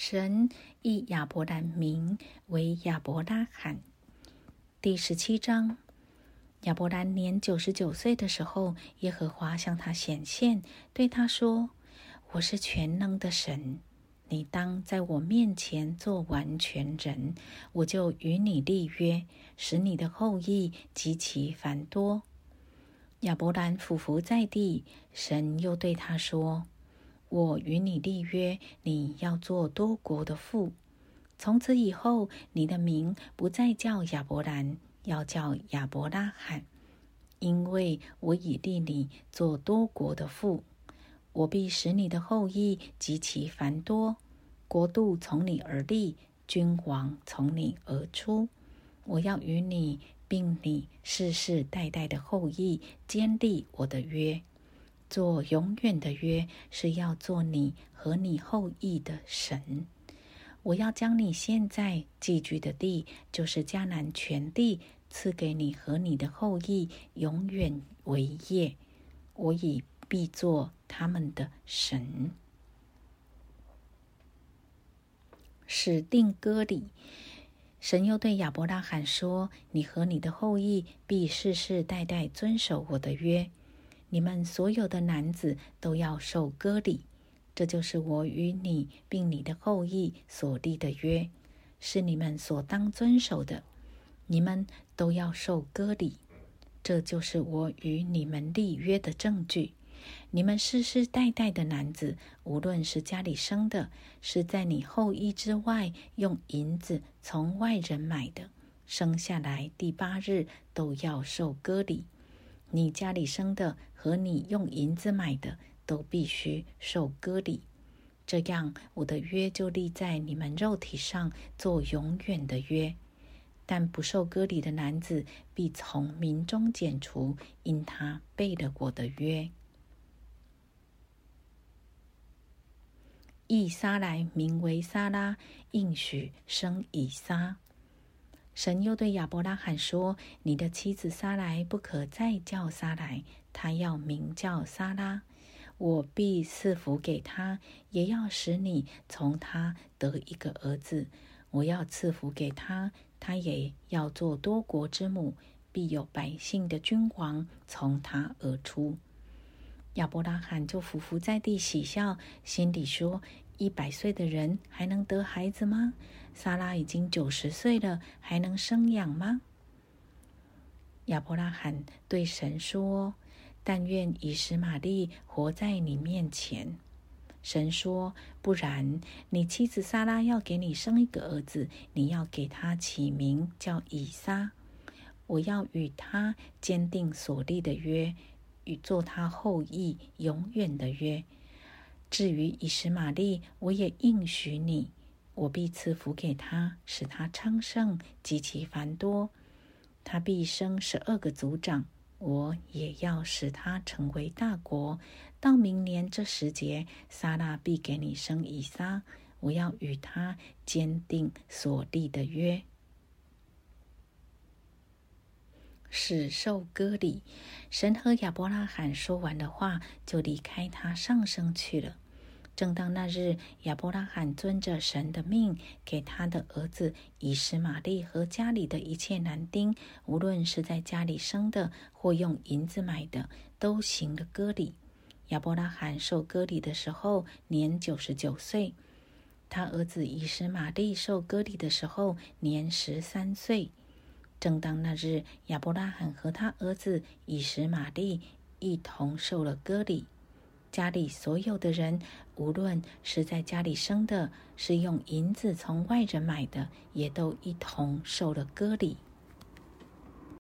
神以亚伯兰名为亚伯拉罕。第十七章，亚伯兰年九十九岁的时候，耶和华向他显现，对他说：“我是全能的神，你当在我面前做完全人，我就与你立约，使你的后裔极其繁多。”亚伯兰俯伏在地，神又对他说。我与你立约，你要做多国的父。从此以后，你的名不再叫亚伯兰，要叫亚伯拉罕，因为我已立你做多国的父。我必使你的后裔极其繁多，国度从你而立，君王从你而出。我要与你，并你世世代代的后裔坚立我的约。做永远的约，是要做你和你后裔的神。我要将你现在寄居的地，就是迦南全地，赐给你和你的后裔，永远为业。我已必做他们的神。使定割礼，神又对亚伯拉罕说：“你和你的后裔必世世代代遵守我的约。”你们所有的男子都要受割礼，这就是我与你并你的后裔所立的约，是你们所当遵守的。你们都要受割礼，这就是我与你们立约的证据。你们世世代代的男子，无论是家里生的，是在你后裔之外用银子从外人买的，生下来第八日都要受割礼。你家里生的和你用银子买的都必须受割礼，这样我的约就立在你们肉体上，做永远的约。但不受割礼的男子必从民中剪除，因他背了我的约。以撒来名为沙拉，应许生以撒。神又对亚伯拉罕说：“你的妻子撒来不可再叫撒来，她要名叫撒拉。我必赐福给她，也要使你从她得一个儿子。我要赐福给她，她也要做多国之母，必有百姓的君王从她而出。”亚伯拉罕就伏伏在地喜笑，心里说：“一百岁的人还能得孩子吗？”莎拉已经九十岁了，还能生养吗？亚伯拉罕对神说：“但愿以实玛利活在你面前。”神说：“不然，你妻子莎拉要给你生一个儿子，你要给他起名叫以撒。我要与他坚定所立的约，与做他后裔永远的约。至于以实玛利，我也应许你。”我必赐福给他，使他昌盛极其繁多。他必生十二个族长，我也要使他成为大国。到明年这时节，撒拉必给你生以撒。我要与他坚定所立的约。使受割礼，神和亚伯拉罕说完的话，就离开他上升去了。正当那日，亚伯拉罕遵着神的命，给他的儿子以实玛利和家里的一切男丁，无论是在家里生的或用银子买的，都行了割礼。亚伯拉罕受割礼的时候年九十九岁，他儿子以实玛利受割礼的时候年十三岁。正当那日，亚伯拉罕和他儿子以实玛利一同受了割礼。家里所有的人，无论是在家里生的，是用银子从外人买的，也都一同受了割礼。